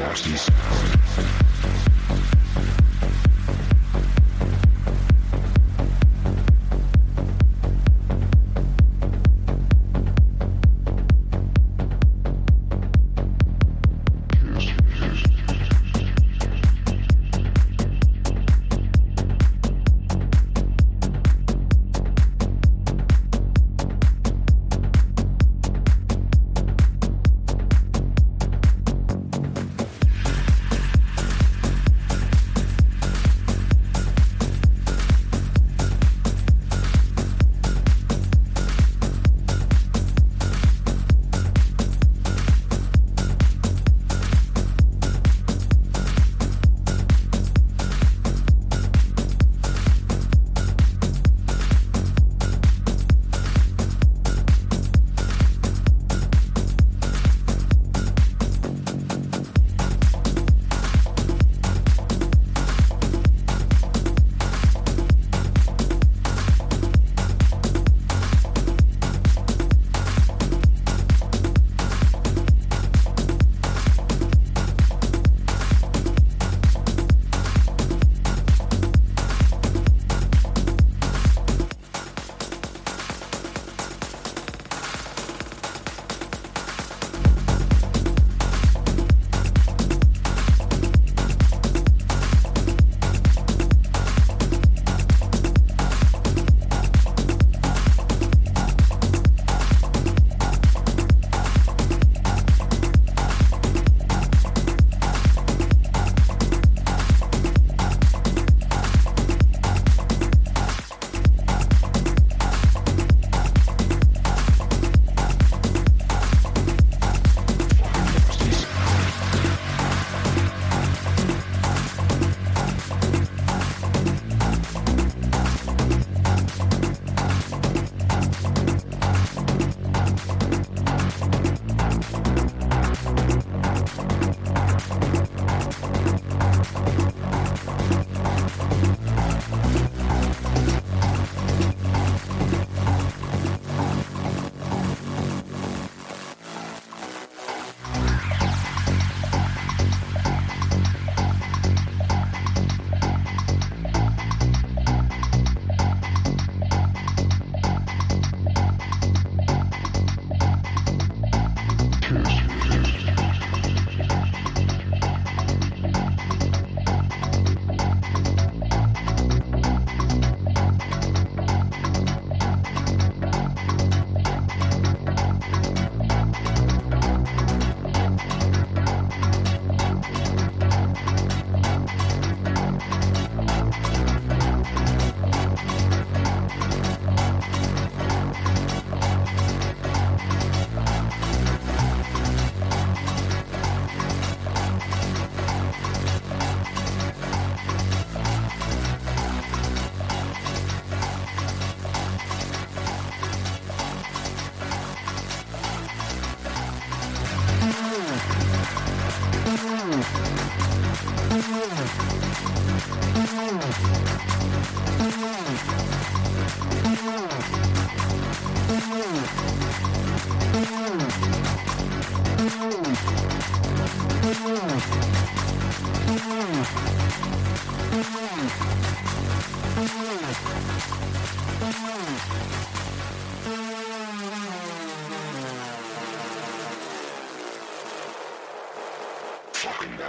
nasty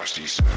nasty sound.